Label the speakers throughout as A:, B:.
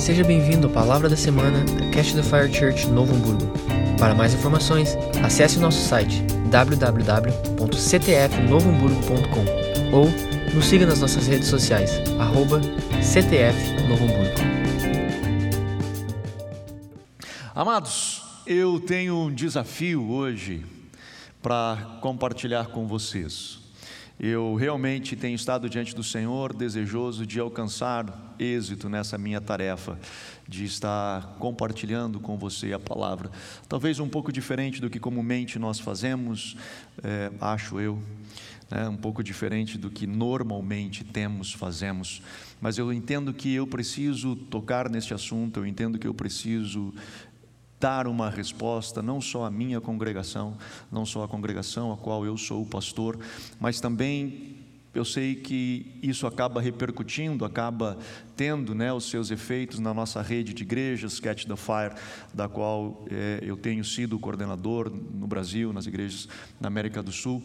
A: Seja bem-vindo à Palavra da Semana da Cash the Fire Church Novo Hamburgo. Para mais informações, acesse o nosso site www.ctfnovohamburgo.com ou nos siga nas nossas redes sociais, arroba.
B: Amados, eu tenho um desafio hoje para compartilhar com vocês. Eu realmente tenho estado diante do Senhor desejoso de alcançar êxito nessa minha tarefa, de estar compartilhando com você a palavra. Talvez um pouco diferente do que comumente nós fazemos, é, acho eu, né, um pouco diferente do que normalmente temos, fazemos, mas eu entendo que eu preciso tocar neste assunto, eu entendo que eu preciso dar uma resposta não só à minha congregação, não só à congregação a qual eu sou o pastor, mas também eu sei que isso acaba repercutindo, acaba tendo né, os seus efeitos na nossa rede de igrejas, Catch the Fire, da qual é, eu tenho sido coordenador no Brasil, nas igrejas na América do Sul,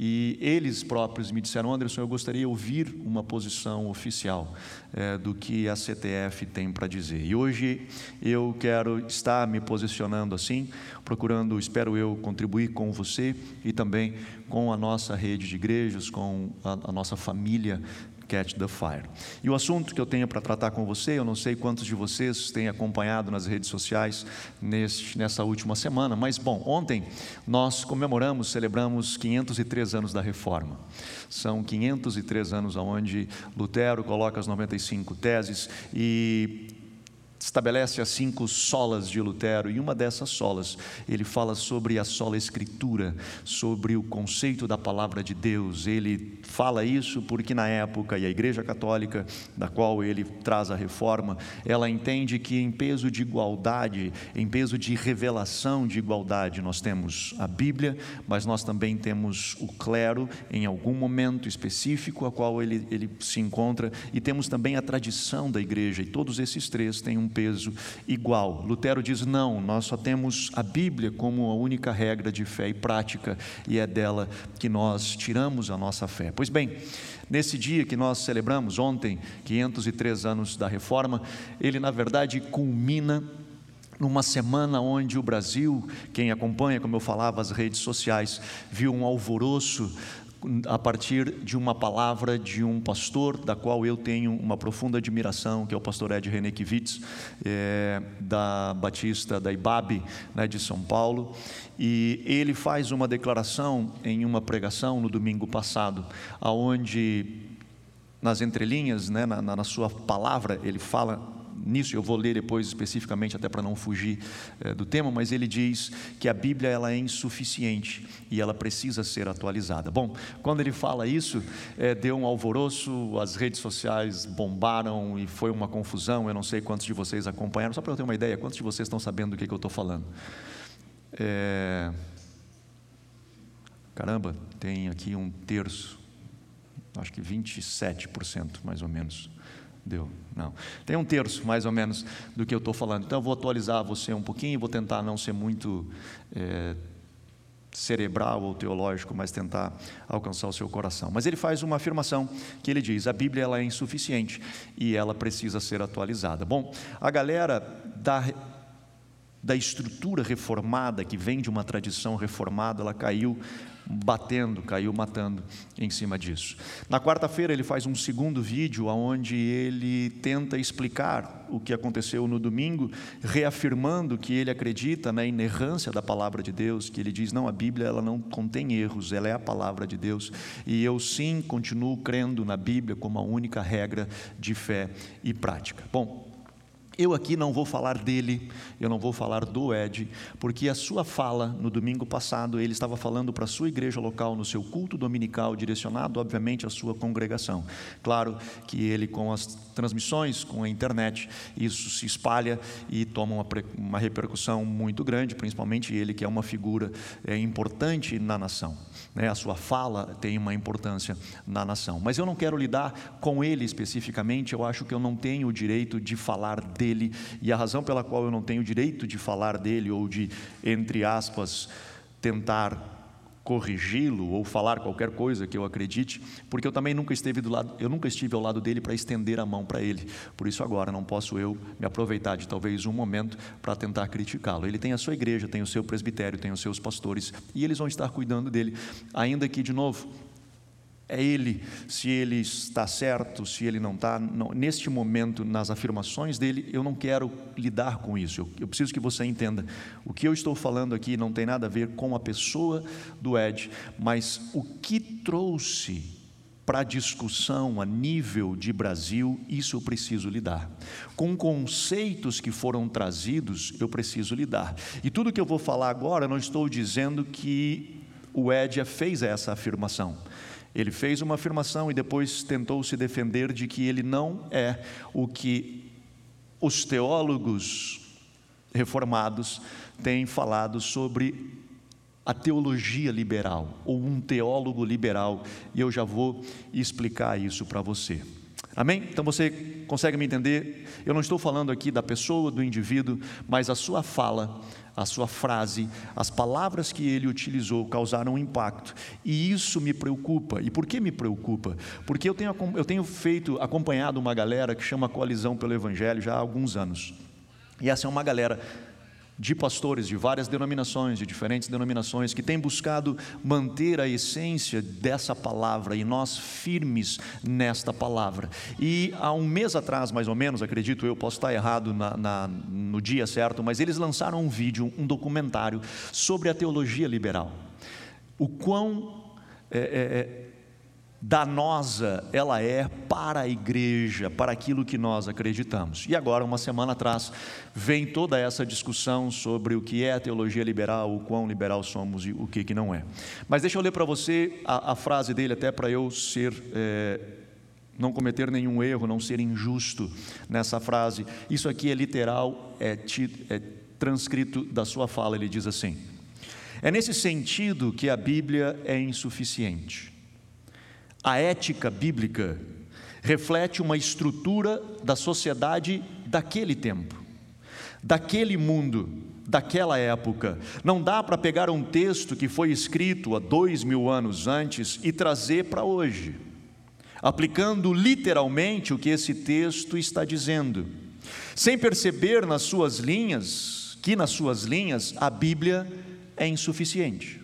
B: e eles próprios me disseram, Anderson, eu gostaria de ouvir uma posição oficial é, do que a CTF tem para dizer. E hoje eu quero estar me posicionando assim, procurando, espero eu, contribuir com você e também com a nossa rede de igrejas, com a, a nossa família Catch the Fire. E o assunto que eu tenho para tratar com você, eu não sei quantos de vocês têm acompanhado nas redes sociais neste, nessa última semana, mas bom, ontem nós comemoramos, celebramos 503 anos da Reforma. São 503 anos onde Lutero coloca as 95 teses e estabelece as cinco solas de Lutero, e uma dessas solas, ele fala sobre a sola escritura, sobre o conceito da palavra de Deus. Ele fala isso porque na época, e a Igreja Católica, da qual ele traz a reforma, ela entende que em peso de igualdade, em peso de revelação de igualdade, nós temos a Bíblia, mas nós também temos o clero em algum momento específico a qual ele, ele se encontra, e temos também a tradição da igreja, e todos esses três têm um peso igual. Lutero diz: não, nós só temos a Bíblia como a única regra de fé e prática, e é dela que nós tiramos a nossa fé. Pois bem, Nesse dia que nós celebramos ontem, 503 anos da reforma, ele na verdade culmina numa semana onde o Brasil, quem acompanha, como eu falava, as redes sociais, viu um alvoroço a partir de uma palavra de um pastor, da qual eu tenho uma profunda admiração, que é o pastor Ed Renekiewicz, é, da Batista da Ibabe, né, de São Paulo, e ele faz uma declaração em uma pregação no domingo passado, aonde nas entrelinhas, né, na, na sua palavra, ele fala nisso, eu vou ler depois especificamente, até para não fugir é, do tema, mas ele diz que a Bíblia ela é insuficiente e ela precisa ser atualizada. Bom, quando ele fala isso, é, deu um alvoroço, as redes sociais bombaram e foi uma confusão. Eu não sei quantos de vocês acompanharam, só para eu ter uma ideia, quantos de vocês estão sabendo do que, que eu estou falando? É... Caramba, tem aqui um terço, acho que 27% mais ou menos Deu, não. Tem um terço, mais ou menos, do que eu estou falando. Então, eu vou atualizar você um pouquinho, vou tentar não ser muito é, cerebral ou teológico, mas tentar alcançar o seu coração. Mas ele faz uma afirmação que ele diz: a Bíblia ela é insuficiente e ela precisa ser atualizada. Bom, a galera da da estrutura reformada que vem de uma tradição reformada, ela caiu batendo, caiu matando em cima disso. Na quarta-feira ele faz um segundo vídeo onde ele tenta explicar o que aconteceu no domingo, reafirmando que ele acredita na inerrância da palavra de Deus, que ele diz: "Não, a Bíblia ela não contém erros, ela é a palavra de Deus". E eu sim continuo crendo na Bíblia como a única regra de fé e prática. Bom, eu aqui não vou falar dele, eu não vou falar do Ed, porque a sua fala no domingo passado, ele estava falando para a sua igreja local, no seu culto dominical, direcionado, obviamente, à sua congregação. Claro que ele, com as transmissões, com a internet, isso se espalha e toma uma, uma repercussão muito grande, principalmente ele, que é uma figura é, importante na nação né, a sua fala tem uma importância na nação. Mas eu não quero lidar com ele especificamente, eu acho que eu não tenho o direito de falar dele, e a razão pela qual eu não tenho direito de falar dele, ou de, entre aspas, tentar corrigi-lo ou falar qualquer coisa que eu acredite, porque eu também nunca esteve do lado, eu nunca estive ao lado dele para estender a mão para ele. Por isso agora não posso eu me aproveitar de talvez um momento para tentar criticá-lo. Ele tem a sua igreja, tem o seu presbitério, tem os seus pastores e eles vão estar cuidando dele, ainda que de novo é ele, se ele está certo, se ele não está. Não, neste momento, nas afirmações dele, eu não quero lidar com isso. Eu, eu, preciso que você entenda. O que eu estou falando aqui não tem nada a ver com a pessoa do Ed, mas o que trouxe para a discussão a nível de Brasil, isso eu preciso lidar. Com conceitos que foram trazidos, eu preciso lidar. E tudo que eu vou falar agora, não estou dizendo que o Ed fez essa afirmação. Ele fez uma afirmação e depois tentou se defender de que ele não é o que os teólogos reformados têm falado sobre a teologia liberal, ou um teólogo liberal, e eu já vou explicar isso para você. Amém? Então você consegue me entender? Eu não estou falando aqui da pessoa, do indivíduo, mas a sua fala a sua frase, as palavras que ele utilizou causaram um impacto. E isso me preocupa. E por que me preocupa? Porque eu tenho, eu tenho feito, acompanhado uma galera que chama Coalizão pelo Evangelho já há alguns anos. E essa é uma galera de pastores de várias denominações, de diferentes denominações, que têm buscado manter a essência dessa palavra e nós firmes nesta palavra. E há um mês atrás, mais ou menos, acredito eu, posso estar errado na, na, no dia certo, mas eles lançaram um vídeo, um documentário sobre a teologia liberal. O quão é, é, é danosa ela é para a igreja, para aquilo que nós acreditamos. E agora, uma semana atrás, vem toda essa discussão sobre o que é a teologia liberal, o quão liberal somos e o que, que não é. Mas deixa eu ler para você a, a, frase dele, até para eu ser. É, não cometer nenhum erro, não ser injusto nessa frase. Isso aqui é literal, é, é transcrito da sua fala. Ele diz assim: É nesse sentido que a Bíblia é insuficiente a ética bíblica reflete uma estrutura da sociedade daquele tempo, daquele mundo, daquela época. Não dá para pegar um texto que foi escrito há dois mil anos antes e trazer para hoje, aplicando literalmente o que esse texto está dizendo, sem perceber nas suas linhas, que nas suas linhas a Bíblia é insuficiente.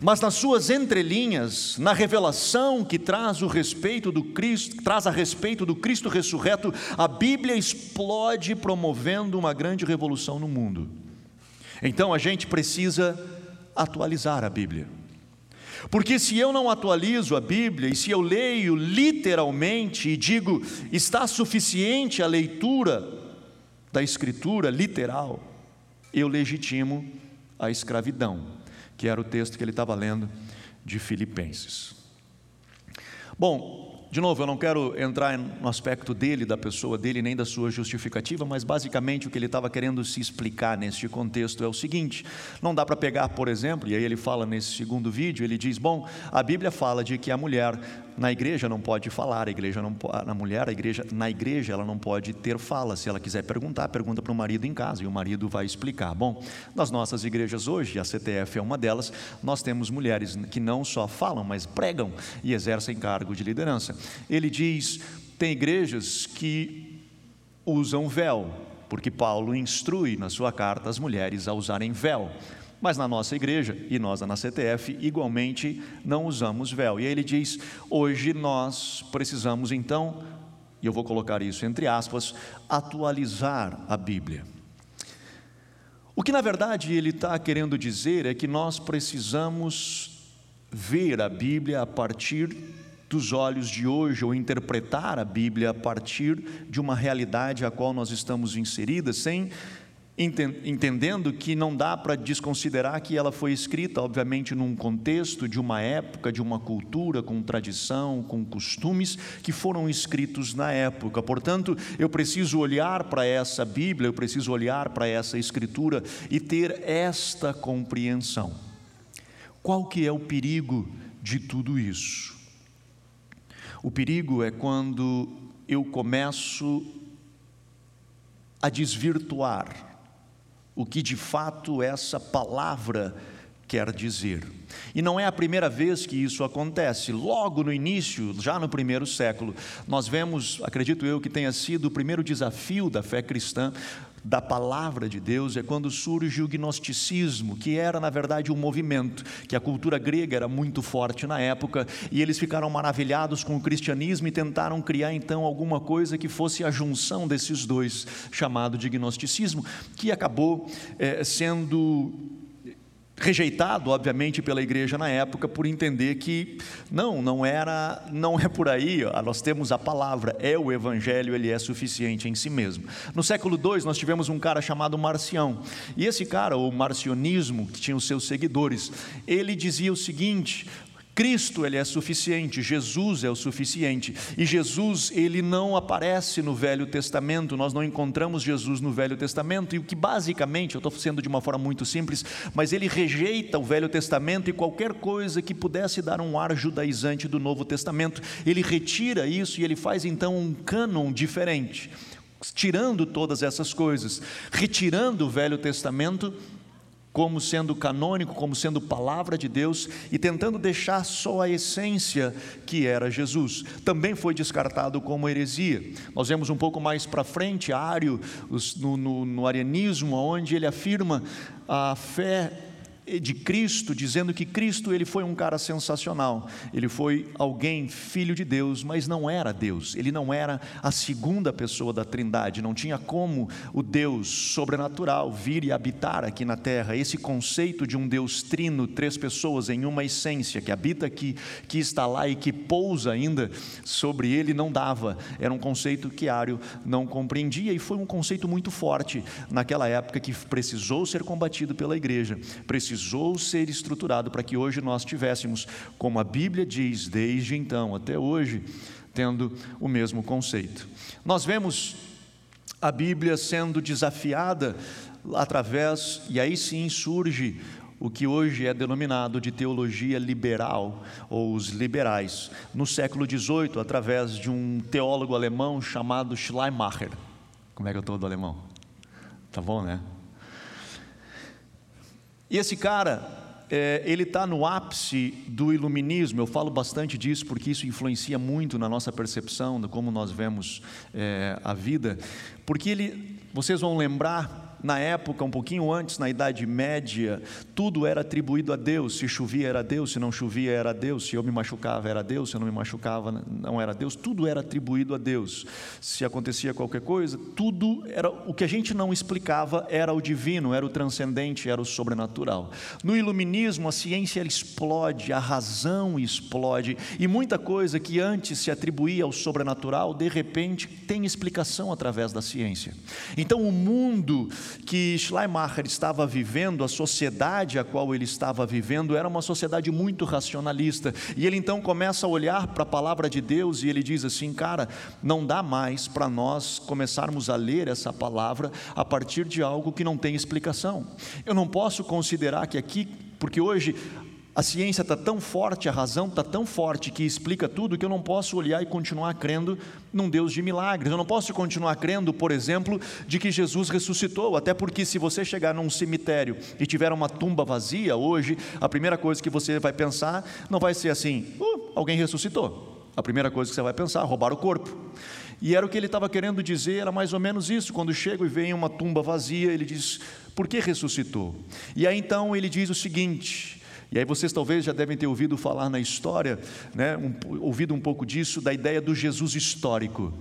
B: Mas nas suas entrelinhas, na revelação que traz o respeito do Cristo, traz a respeito do Cristo ressurreto, a Bíblia explode promovendo uma grande revolução no mundo. Então a gente precisa atualizar a Bíblia. Porque se eu não atualizo a Bíblia e se eu leio literalmente e digo está suficiente a leitura da escritura literal, eu legitimo a escravidão que era o texto que ele estava lendo de Filipenses. Bom, de novo, eu não quero entrar no aspecto dele, da pessoa dele, nem da sua justificativa, mas basicamente o que ele estava querendo se explicar neste contexto é o seguinte: não dá para pegar, por exemplo, e aí ele fala nesse segundo vídeo, ele diz: bom, a Bíblia fala de que a mulher na igreja não pode falar, a igreja não a mulher, a igreja na igreja ela não pode ter fala. Se ela quiser perguntar, pergunta para o marido em casa e o marido vai explicar. Bom, nas nossas igrejas hoje, a CTF é uma delas, nós temos mulheres que não só falam, mas pregam e exercem cargo de liderança ele diz: tem igrejas que usam véu, porque Paulo instrui na sua carta as mulheres a usarem véu. Mas na nossa igreja, e nós na CTF, igualmente não usamos véu. E aí ele diz: hoje nós precisamos então, e eu vou colocar isso entre aspas, atualizar a Bíblia. O que na verdade ele está querendo dizer é que nós precisamos ver a Bíblia a partir dos olhos de hoje ou interpretar a Bíblia a partir de uma realidade a qual nós estamos inseridas, sem entendendo que não dá para desconsiderar que ela foi escrita, obviamente, num contexto de uma época, de uma cultura, com tradição, com costumes que foram escritos na época. Portanto, eu preciso olhar para essa Bíblia, eu preciso olhar para essa Escritura e ter esta compreensão. Qual que é o perigo de tudo isso? O perigo é quando eu começo a desvirtuar o que de fato essa palavra quer dizer. E não é a primeira vez que isso acontece. Logo no início, já no primeiro século, nós vemos, acredito eu, que tenha sido o primeiro desafio da fé cristã, da palavra de Deus é quando surge o gnosticismo, que era na verdade um movimento, que a cultura grega era muito forte na época, e eles ficaram maravilhados com o cristianismo e tentaram criar então alguma coisa que fosse a junção desses dois, chamado de gnosticismo, que acabou é, sendo rejeitado, obviamente, pela igreja na época por entender que não, não era, não é por aí. Nós temos a palavra, é o evangelho, ele é suficiente em si mesmo. No século II nós tivemos um cara chamado Marcião. E esse cara, o marcionismo, que tinha os seus seguidores, ele dizia o seguinte: Cristo ele é suficiente, Jesus é o suficiente. E Jesus ele não aparece no Velho Testamento, nós não encontramos Jesus no Velho Testamento, e o que basicamente, eu estou sendo de uma forma muito simples, mas ele rejeita o Velho Testamento e qualquer coisa que pudesse dar um ar judaizante do Novo Testamento, ele retira isso e ele faz então um cânon diferente. Tirando todas essas coisas, retirando o Velho Testamento como sendo canônico, como sendo palavra de Deus e tentando deixar só a essência que era Jesus. Também foi descartado como heresia. Nós vemos um pouco mais para frente Ário, no, no, no arianismo, onde ele afirma a fé de Cristo, dizendo que Cristo ele foi um cara sensacional. Ele foi alguém filho de Deus, mas não era Deus. Ele não era a segunda pessoa da Trindade. Não tinha como o Deus sobrenatural vir e habitar aqui na terra. Esse conceito de um Deus trino, três pessoas em uma essência que habita aqui, que está lá e que pousa ainda sobre ele não dava. Era um conceito que Ário não compreendia e foi um conceito muito forte naquela época que precisou ser combatido pela igreja. Precisou precisou ser estruturado para que hoje nós tivéssemos, como a Bíblia diz, desde então até hoje, tendo o mesmo conceito. Nós vemos a Bíblia sendo desafiada através, e aí sim surge o que hoje é denominado de teologia liberal, ou os liberais, no século XVIII, através de um teólogo alemão chamado Schleiermacher. Como é que eu estou do alemão? Tá bom, né? E esse cara, é, ele está no ápice do iluminismo. Eu falo bastante disso porque isso influencia muito na nossa percepção de como nós vemos é, a vida. Porque ele, vocês vão lembrar na época, um pouquinho antes, na Idade Média, tudo era atribuído a Deus. Se chovia era Deus, se não chovia era Deus, se eu me machucava era Deus, se eu não me machucava não era Deus. Tudo era atribuído a Deus. Se acontecia qualquer coisa, tudo era o que a gente não explicava era o divino, era o transcendente, era o sobrenatural. No iluminismo, a ciência explode, a razão explode e muita coisa que antes se atribuía ao sobrenatural, de repente tem explicação através da ciência. Então, o mundo que Schleiermacher estava vivendo, a sociedade a qual ele estava vivendo, era uma sociedade muito racionalista. E ele então começa a olhar para a palavra de Deus e ele diz assim: cara, não dá mais para nós começarmos a ler essa palavra a partir de algo que não tem explicação. Eu não posso considerar que aqui, porque hoje a ciência está tão forte, a razão está tão forte que explica tudo que eu não posso olhar e continuar crendo num Deus de milagres. Eu não posso continuar crendo, por exemplo, de que Jesus ressuscitou, até porque se você chegar num cemitério e tiver uma tumba vazia hoje, a primeira coisa que você vai pensar não vai ser assim: uh, alguém ressuscitou. A primeira coisa que você vai pensar, roubar o corpo. E era o que ele estava querendo dizer, era mais ou menos isso. Quando chega e vem uma tumba vazia, ele diz: por que ressuscitou? E aí então ele diz o seguinte: e aí vocês talvez já devem ter ouvido falar na história, né, um, ouvido um pouco disso, da ideia do Jesus histórico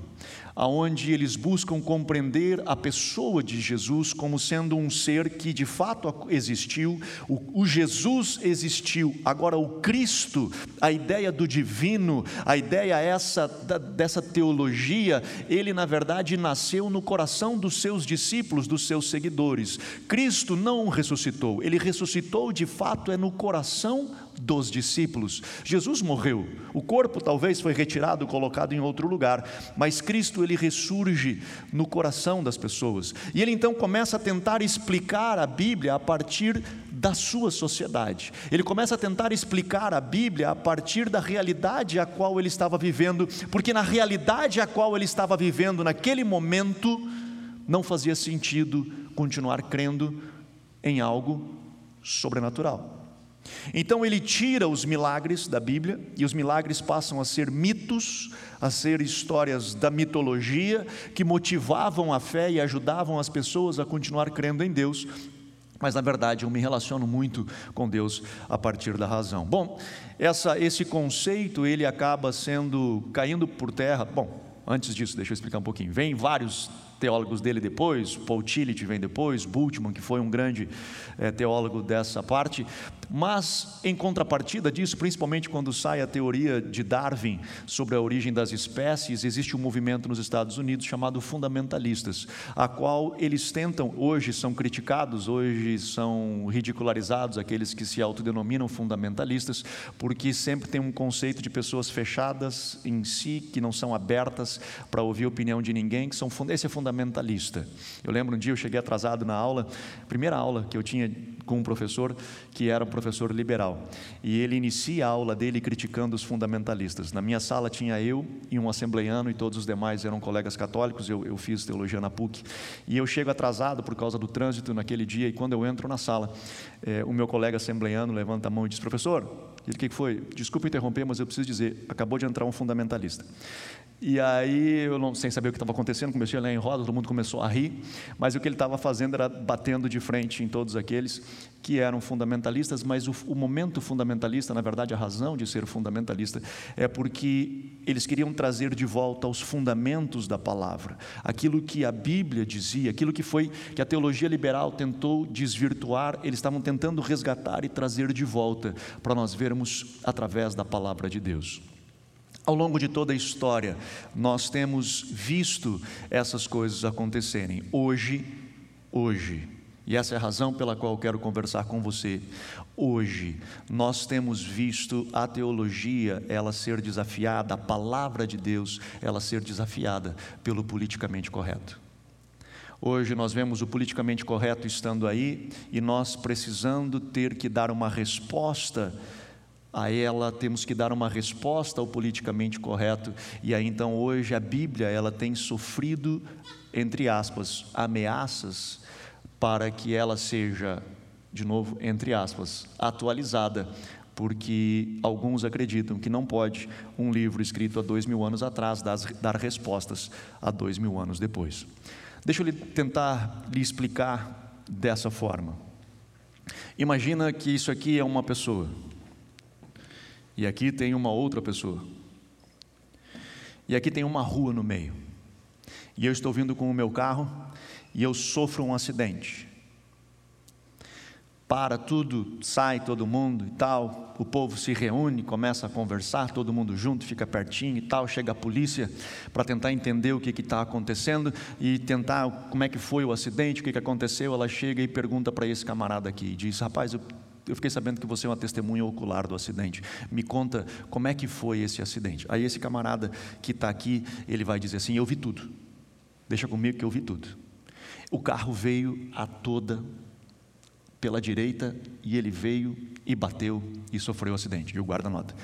B: aonde eles buscam compreender a pessoa de Jesus como sendo um ser que de fato existiu, o, Jesus existiu, agora o Cristo, a ideia do divino, a ideia essa dessa teologia, ele na verdade nasceu no coração dos seus discípulos, dos seus seguidores. Cristo não ressuscitou, ele ressuscitou de fato é no coração dos discípulos. Jesus morreu, o corpo talvez foi retirado, colocado em outro lugar, mas Cristo ele ressurge no coração das pessoas. E ele então começa a tentar explicar a Bíblia a partir da sua sociedade. Ele começa a tentar explicar a Bíblia a partir da realidade a qual ele estava vivendo, porque na realidade a qual ele estava vivendo naquele momento não fazia sentido continuar crendo em algo sobrenatural. Então ele tira os milagres da Bíblia e os milagres passam a ser mitos, a ser histórias da mitologia que motivavam a fé e ajudavam as pessoas a continuar crendo em Deus. Mas na verdade eu me relaciono muito com Deus a partir da razão. Bom, essa, esse conceito ele acaba sendo caindo por terra. Bom, antes disso, deixa eu explicar um pouquinho. Vem vários teólogos dele depois, Paul Tillich vem depois, Bultmann, que foi um grande é, teólogo dessa parte, mas em contrapartida disso, principalmente quando sai a teoria de Darwin sobre a origem das espécies, existe um movimento nos Estados Unidos chamado fundamentalistas, a qual eles tentam, hoje são criticados, hoje são ridicularizados aqueles que se autodenominam fundamentalistas, porque sempre tem um conceito de pessoas fechadas em si, que não são abertas para ouvir a opinião de ninguém, que são esse é fundamentalista. Eu lembro um dia eu cheguei atrasado na aula, primeira aula que eu tinha com um professor que era um professor liberal. E ele inicia a aula dele criticando os fundamentalistas. Na minha sala tinha eu e um assembleiano, e todos os demais eram colegas católicos. Eu, eu fiz teologia na PUC. E eu chego atrasado por causa do trânsito naquele dia, e quando eu entro na sala, é, o meu colega assembleiano levanta a mão e diz: Professor, o que foi? Desculpa interromper, mas eu preciso dizer: acabou de entrar um fundamentalista. E aí, eu não, sem saber o que estava acontecendo, comecei a ler em roda, todo mundo começou a rir, mas o que ele estava fazendo era batendo de frente em todos aqueles que eram fundamentalistas, mas o, o, momento fundamentalista, na verdade, a razão de ser fundamentalista, é porque eles queriam trazer de volta os fundamentos da palavra, aquilo que a Bíblia dizia, aquilo que foi que a teologia liberal tentou desvirtuar, eles estavam tentando resgatar e trazer de volta para nós vermos através da palavra de Deus. Ao longo de toda a história, nós temos visto essas coisas acontecerem. Hoje, hoje, e essa é a razão pela qual eu quero conversar com você. Hoje, nós temos visto a teologia ela ser desafiada, a palavra de Deus ela ser desafiada pelo politicamente correto. Hoje nós vemos o politicamente correto estando aí e nós precisando ter que dar uma resposta a ela temos que dar uma resposta ao politicamente correto. E aí então hoje a Bíblia ela tem sofrido entre aspas ameaças para que ela seja de novo entre aspas atualizada porque alguns acreditam que não pode um livro escrito há dois mil anos atrás dar, respostas a dois mil anos depois. Deixa eu tentar lhe explicar dessa forma. Imagina que isso aqui é uma pessoa. E aqui tem uma outra pessoa. E aqui tem uma rua no meio. E eu estou vindo com o meu carro e eu sofro um acidente. Para tudo, sai todo mundo e tal. O povo se reúne, começa a conversar, todo mundo junto, fica pertinho e tal. Chega a polícia para tentar entender o que está acontecendo e tentar como é que foi o acidente, o que, que aconteceu. Ela chega e pergunta para esse camarada aqui diz: Rapaz, eu eu fiquei sabendo que você é uma testemunha ocular do acidente. Me conta como é que foi esse acidente. Aí esse camarada que está aqui, ele vai dizer assim: Eu vi tudo. Deixa comigo que eu vi tudo. O carro veio a toda pela direita e ele veio e bateu e sofreu o acidente. E o guarda nota.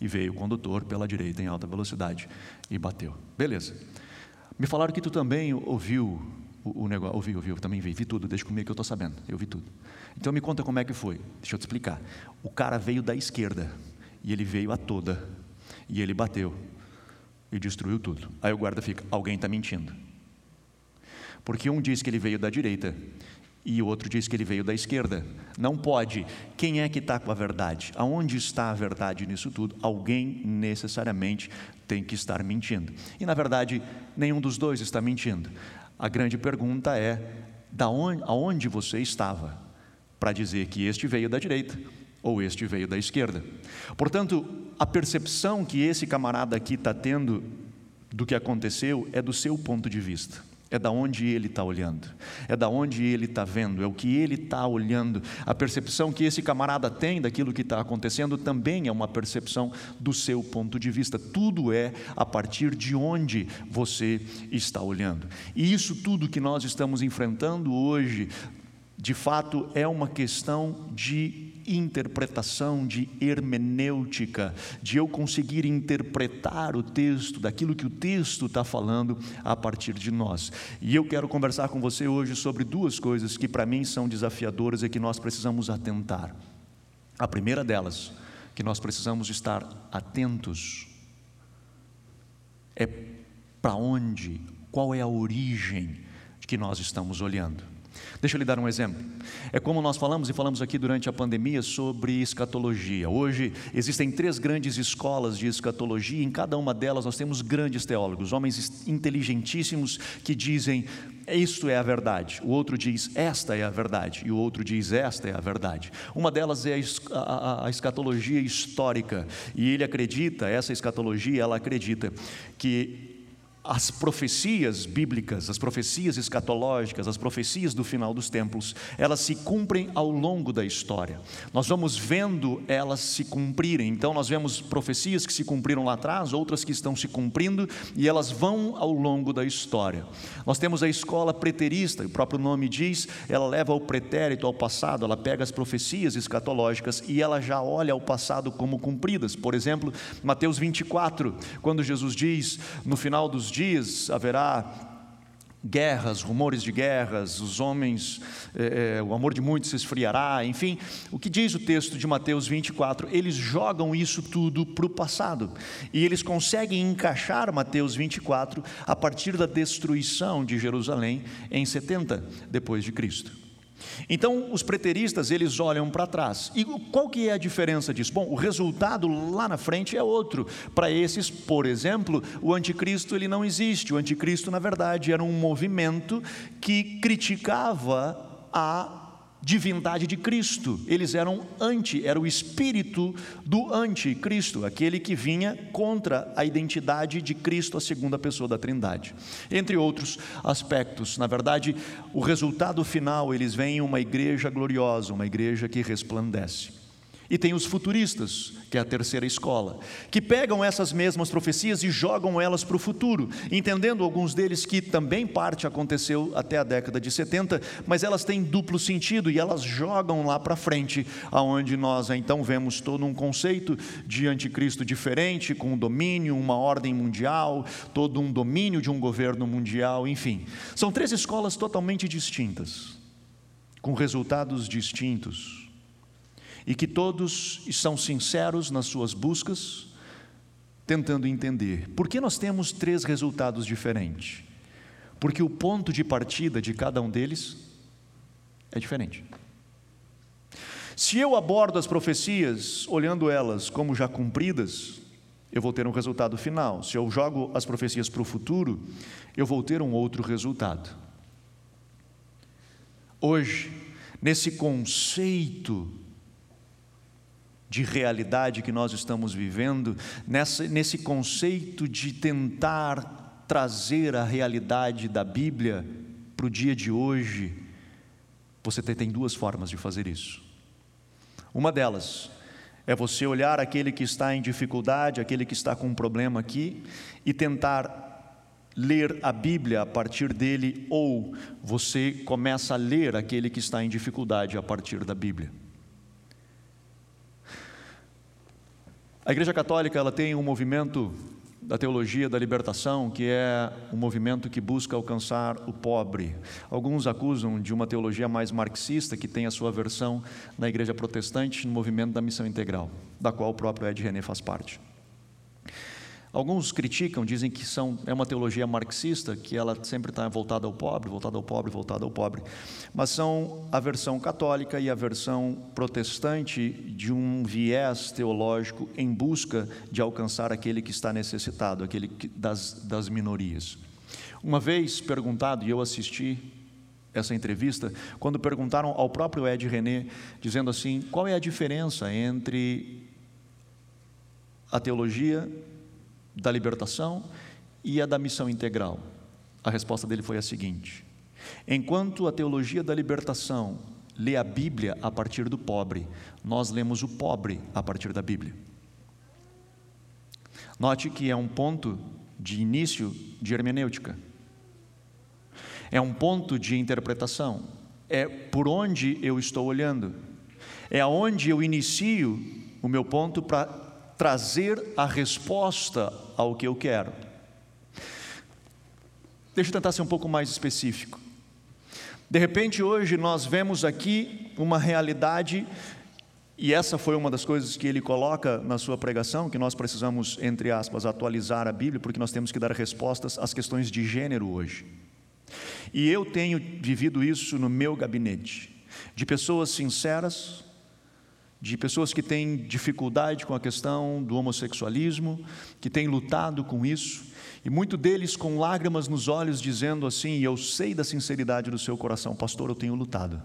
B: E veio o condutor pela direita em alta velocidade e bateu. Beleza. Me falaram que tu também ouviu o, negócio. Ouvi, ouvi, eu também vi, vi tudo, deixa comigo que eu estou sabendo, eu vi tudo. Então me conta como é que foi, deixa eu te explicar. O cara veio da esquerda, e ele veio a toda, e ele bateu, e destruiu tudo. Aí o guarda fica, alguém está mentindo. Porque um diz que ele veio da direita, e o outro diz que ele veio da esquerda. Não pode. Quem é que está com a verdade? Aonde está a verdade nisso tudo? Alguém necessariamente tem que estar mentindo. E na verdade, nenhum dos dois está mentindo. A grande pergunta é: da onde, aonde você estava para dizer que este veio da direita ou este veio da esquerda? Portanto, a percepção que esse camarada aqui está tendo do que aconteceu é do seu ponto de vista. É da onde ele está olhando, é da onde ele está vendo, é o que ele está olhando. A percepção que esse camarada tem daquilo que está acontecendo também é uma percepção do seu ponto de vista. Tudo é a partir de onde você está olhando. E isso tudo que nós estamos enfrentando hoje, de fato, é uma questão de interpretação, de hermenêutica, de eu conseguir interpretar o texto, daquilo que o texto está falando a partir de nós. E eu quero conversar com você hoje sobre duas coisas que para mim são desafiadoras e que nós precisamos atentar. A primeira delas, que nós precisamos estar atentos, é para onde, qual é a origem que nós estamos olhando. Deixa eu lhe dar um exemplo. É como nós falamos e falamos aqui durante a pandemia sobre escatologia. Hoje existem três grandes escolas de escatologia, em cada uma delas nós temos grandes teólogos, homens inteligentíssimos que dizem isto é a verdade. O outro diz esta é a verdade e o outro diz esta é a verdade. Uma delas é a, a, a escatologia histórica e ele acredita, essa escatologia, ela acredita que as profecias bíblicas, as profecias escatológicas, as profecias do final dos tempos, elas se cumprem ao longo da história. Nós vamos vendo elas se cumprirem. Então nós vemos profecias que se cumpriram lá atrás, outras que estão se cumprindo e elas vão ao longo da história. Nós temos a escola preterista, o próprio nome diz, ela leva o pretérito ao passado, ela pega as profecias escatológicas e ela já olha ao passado como cumpridas. Por exemplo, Mateus 24, quando Jesus diz no final dos dias haverá guerras, rumores de guerras, os homens, é, o amor de muitos se esfriará, enfim, o que diz o texto de Mateus 24? Eles jogam isso tudo para o passado e eles conseguem encaixar Mateus 24 a partir da destruição de Jerusalém em 70 depois de Cristo. Então, os preteristas, eles olham para trás. E qual que é a diferença disso? Bom, o resultado lá na frente é outro. Para esses, por exemplo, o anticristo ele não existe. O anticristo, na verdade, era um movimento que criticava a divindade de Cristo. Eles eram anti, era o espírito do anticristo, aquele que vinha contra a identidade de Cristo, a segunda pessoa da Trindade. Entre outros aspectos, na verdade, o resultado final, eles veem uma igreja gloriosa, uma igreja que resplandece. E tem os futuristas, que é a terceira escola, que pegam essas mesmas profecias e jogam elas para o futuro, entendendo alguns deles que também parte aconteceu até a década de 70, mas elas têm duplo sentido e elas jogam lá para frente, aonde nós então vemos todo um conceito de anticristo diferente, com um domínio, uma ordem mundial, todo um domínio de um governo mundial, enfim. São três escolas totalmente distintas, com resultados distintos e que todos são sinceros nas suas buscas, tentando entender. Por que nós temos três resultados diferentes? Porque o ponto de partida de cada um deles é diferente. Se eu abordo as profecias olhando elas como já cumpridas, eu vou ter um resultado final. Se eu jogo as profecias para o futuro, eu vou ter um outro resultado. Hoje, nesse conceito de realidade que nós estamos vivendo, nessa, nesse conceito de tentar trazer a realidade da Bíblia para o dia de hoje, você tem duas formas de fazer isso. Uma delas é você olhar aquele que está em dificuldade, aquele que está com um problema aqui, e tentar ler a Bíblia a partir dele, ou você começa a ler aquele que está em dificuldade a partir da Bíblia. A Igreja Católica ela tem um movimento da teologia da libertação, que é um movimento que busca alcançar o pobre. Alguns acusam de uma teologia mais marxista, que tem a sua versão na Igreja Protestante, no movimento da missão integral, da qual o próprio Ed René faz parte. Alguns criticam, dizem que são, é uma teologia marxista, que ela sempre está voltada ao pobre, voltada ao pobre, voltada ao pobre. Mas são a versão católica e a versão protestante de um viés teológico em busca de alcançar aquele que está necessitado, aquele que, das, das minorias. Uma vez perguntado, e eu assisti essa entrevista, quando perguntaram ao próprio Ed René, dizendo assim: qual é a diferença entre a teologia da libertação e a da missão integral? A resposta dele foi a seguinte: enquanto a teologia da libertação lê a Bíblia a partir do pobre, nós lemos o pobre a partir da Bíblia. Note que é um ponto de início de hermenêutica, é um ponto de interpretação, é por onde eu estou olhando, é aonde eu inicio o meu ponto para trazer a resposta ao que eu quero. Deixa eu tentar ser um pouco mais específico. De repente, hoje nós vemos aqui uma realidade E essa foi uma das coisas que ele coloca na sua pregação, que nós precisamos, entre aspas, atualizar a Bíblia, porque nós temos que dar respostas às questões de gênero hoje. E eu tenho vivido isso no meu gabinete, de pessoas sinceras, de pessoas que têm dificuldade com a questão do homossexualismo, que têm lutado com isso, e muito deles com lágrimas nos olhos, dizendo assim: Eu sei da sinceridade do seu coração, pastor, eu tenho lutado.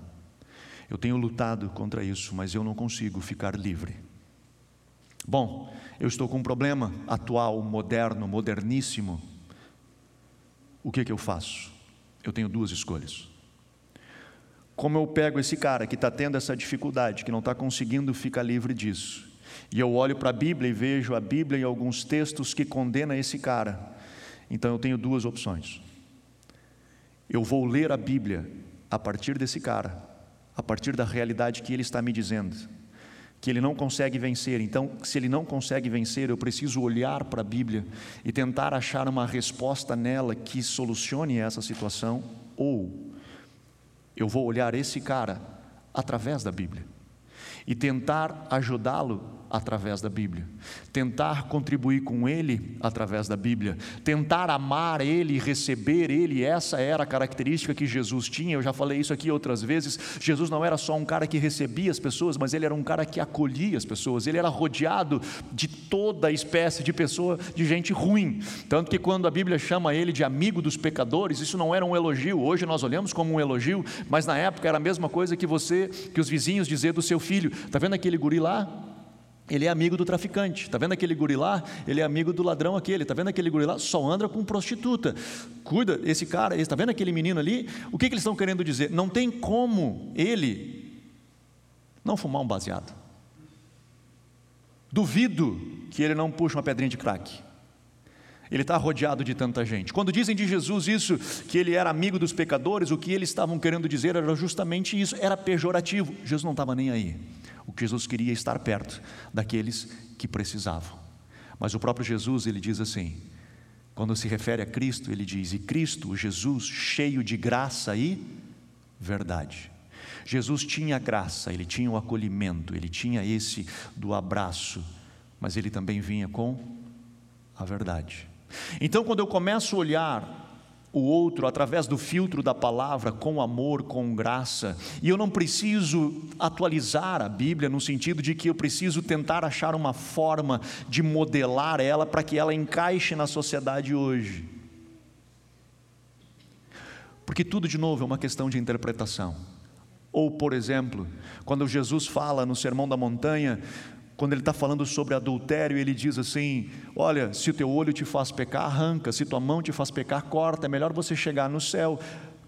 B: Eu tenho lutado contra isso, mas eu não consigo ficar livre. Bom, eu estou com um problema atual, moderno, moderníssimo. O que, é que eu faço? Eu tenho duas escolhas. Como eu pego esse cara que está tendo essa dificuldade, que não está conseguindo ficar livre disso, e eu olho para a Bíblia e vejo a Bíblia em alguns textos que condena esse cara, então eu tenho duas opções. Eu vou ler a Bíblia a partir desse cara, a partir da realidade que ele está me dizendo, que ele não consegue vencer. Então, se ele não consegue vencer, eu preciso olhar para a Bíblia e tentar achar uma resposta nela que solucione essa situação, ou eu vou olhar esse cara através da Bíblia e tentar ajudá-lo através da Bíblia, tentar contribuir com Ele através da Bíblia, tentar amar Ele receber Ele, essa era a característica que Jesus tinha. Eu já falei isso aqui outras vezes. Jesus não era só um cara que recebia as pessoas, mas ele era um cara que acolhia as pessoas, ele era rodeado de toda espécie de pessoa, de gente ruim. Tanto que quando a Bíblia chama ele de amigo dos pecadores, isso não era um elogio, hoje nós olhamos como um elogio, mas na época era a mesma coisa que você, que os vizinhos dizer do seu filho: está vendo aquele guri lá? Ele é amigo do traficante. Está vendo aquele guri lá? Ele é amigo do ladrão aquele. Está vendo aquele guri lá? Só anda com prostituta. Cuida, esse cara, está vendo aquele menino ali? O que, que eles estão querendo dizer? Não tem como ele não fumar um baseado. Duvido que ele não puxe uma pedrinha de crack. Ele está rodeado de tanta gente. Quando dizem de Jesus isso, que ele era amigo dos pecadores, o que eles estavam querendo dizer era justamente isso, era pejorativo. Jesus não estava nem aí. O que Jesus queria estar perto daqueles que precisavam. Mas o próprio Jesus, ele diz assim, quando se refere a Cristo, ele diz: "E Cristo, Jesus, cheio de graça e verdade". Jesus tinha graça, ele tinha o acolhimento, ele tinha esse do abraço, mas ele também vinha com a verdade. Então, quando eu começo a olhar o outro através do filtro da palavra, com amor, com graça. E eu não preciso atualizar a Bíblia no sentido de que eu preciso tentar achar uma forma de modelar ela para que ela encaixe na sociedade hoje. Porque tudo, de novo, é uma questão de interpretação. Ou, por exemplo, quando Jesus fala no Sermão da Montanha, quando ele está falando sobre adultério, ele diz assim: Olha, se o teu olho te faz pecar, arranca, se tua mão te faz pecar, corta. É melhor você chegar no céu,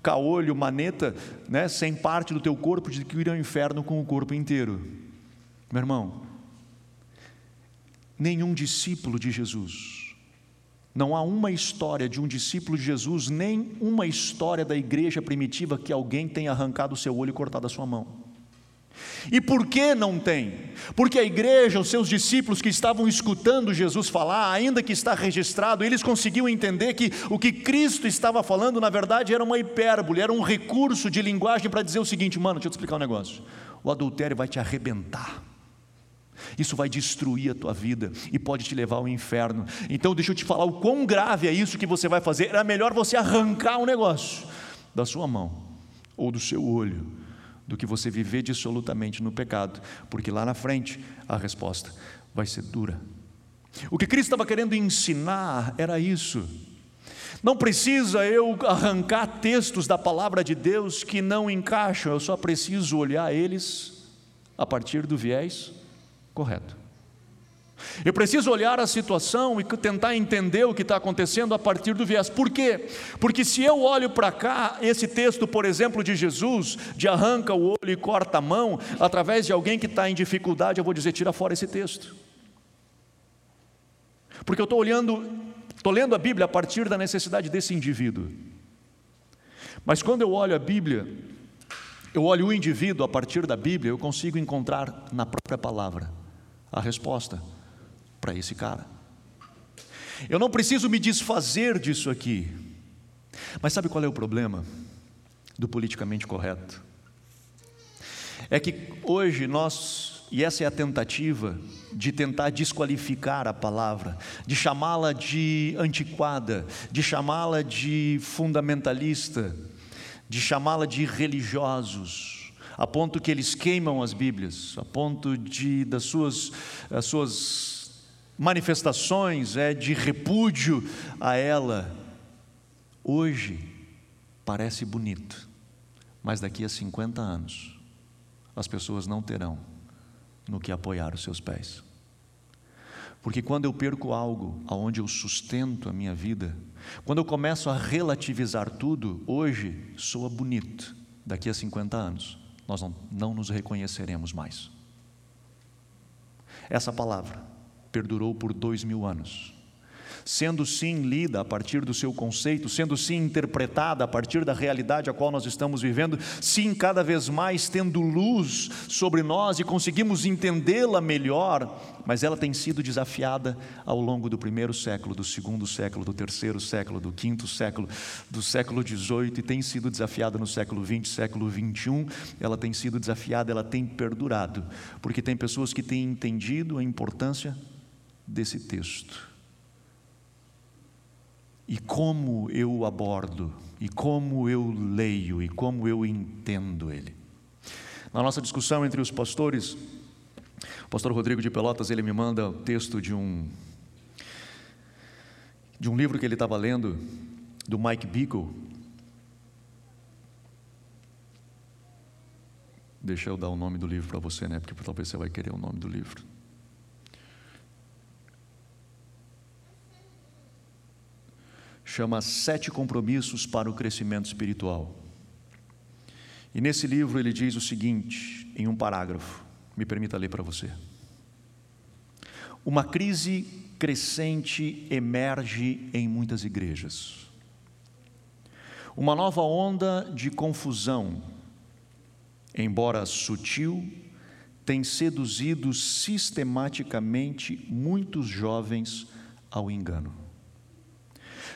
B: caolho, maneta, né, sem parte do teu corpo, de que ir ao inferno com o corpo inteiro. Meu irmão, nenhum discípulo de Jesus, não há uma história de um discípulo de Jesus, nem uma história da igreja primitiva que alguém tenha arrancado o seu olho e cortado a sua mão. E por que não tem? Porque a igreja, os seus discípulos que estavam escutando Jesus falar, ainda que está registrado, eles conseguiam entender que o que Cristo estava falando, na verdade, era uma hipérbole, era um recurso de linguagem para dizer o seguinte: mano, deixa eu te explicar um negócio. O adultério vai te arrebentar. Isso vai destruir a tua vida e pode te levar ao inferno. Então, deixa eu te falar o quão grave é isso que você vai fazer. Era melhor você arrancar o um negócio da sua mão ou do seu olho do que você viver dissolutamente no pecado, porque lá na frente a resposta vai ser dura. O que Cristo estava querendo ensinar era isso. Não precisa eu arrancar textos da palavra de Deus que não encaixam, eu só preciso olhar eles a partir do viés correto. Eu preciso olhar a situação e tentar entender o que está acontecendo a partir do viés. Por quê? Porque se eu olho para cá, esse texto, por exemplo, de Jesus, de arranca o olho e corta a mão, através de alguém que está em dificuldade, eu vou dizer: tira fora esse texto. Porque eu estou olhando, estou lendo a Bíblia a partir da necessidade desse indivíduo. Mas quando eu olho a Bíblia, eu olho o indivíduo a partir da Bíblia, eu consigo encontrar na própria palavra a resposta para esse cara. Eu não preciso me desfazer disso aqui. Mas sabe qual é o problema do politicamente correto? É que hoje nós E essa é a tentativa de tentar desqualificar a palavra, de chamá-la de antiquada, de chamá-la de fundamentalista, de chamá-la de religiosos, a ponto que eles queimam as Bíblias, a ponto de das suas as suas manifestações é de repúdio a ela. Hoje parece bonito, mas daqui a 50 anos as pessoas não terão no que apoiar os seus pés. Porque quando eu perco algo aonde eu sustento a minha vida, quando eu começo a relativizar tudo, hoje soa bonito, daqui a 50 anos nós não, não nos reconheceremos mais. Essa palavra perdurou por dois mil anos. Sendo sim lida a partir do seu conceito, sendo sim interpretada a partir da realidade a qual nós estamos vivendo, sim, cada vez mais tendo luz sobre nós e conseguimos entendê-la melhor, mas ela tem sido desafiada ao longo do primeiro século, do segundo século, do terceiro século, do quinto século, do século XVIII e tem sido desafiada no século XX, século XXI, ela tem sido desafiada, ela tem perdurado, porque tem pessoas que têm entendido a importância desse texto e como eu o abordo, e como eu leio, e como eu entendo ele. Na nossa discussão entre os pastores, o pastor Rodrigo de Pelotas, ele me manda o texto de um de um livro que ele estava lendo do Mike Bickle. Deixa eu dar o nome do livro para você, né? Porque talvez você vai querer o nome do livro. Chama Sete Compromissos para o Crescimento Espiritual. E nesse livro ele diz o seguinte, em um parágrafo, me permita ler para você. Uma crise crescente emerge em muitas igrejas. Uma nova onda de confusão, embora sutil, tem seduzido sistematicamente muitos jovens ao engano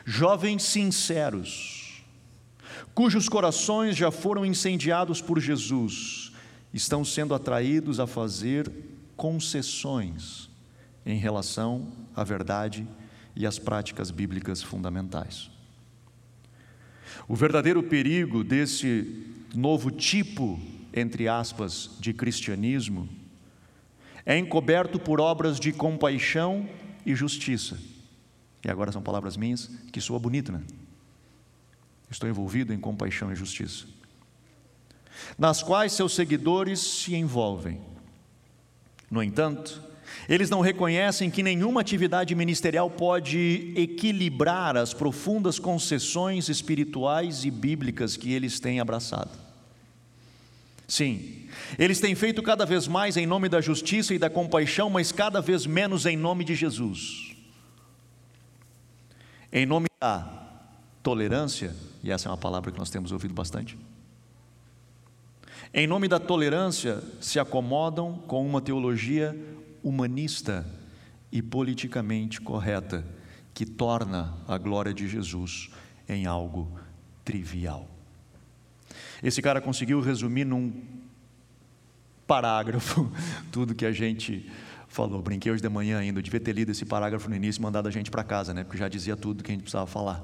B: jovens sinceros, cujos corações já foram incendiados por Jesus, estão sendo atraídos a fazer concessões em relação à verdade e às práticas bíblicas fundamentais. O verdadeiro perigo desse novo tipo, entre aspas, de cristianismo é encoberto por obras de compaixão e justiça e agora são palavras minhas que soa bonito, né? Estou envolvido em compaixão e justiça, nas quais seus seguidores se envolvem. No entanto, eles não reconhecem que nenhuma atividade ministerial pode equilibrar as profundas concessões espirituais e bíblicas que eles têm abraçado. Sim, eles têm feito cada vez mais em nome da justiça e da compaixão, mas cada vez menos em nome de Jesus. Em nome da tolerância, e essa é uma palavra que nós temos ouvido bastante, em nome da tolerância se acomodam com uma teologia humanista e politicamente correta, que torna a glória de Jesus em algo trivial. Esse cara conseguiu resumir num parágrafo tudo que a gente falou. Brinquei hoje de manhã ainda, eu devia ter lido esse parágrafo no início e mandado a gente para casa, né? Porque já dizia tudo que a gente precisava falar.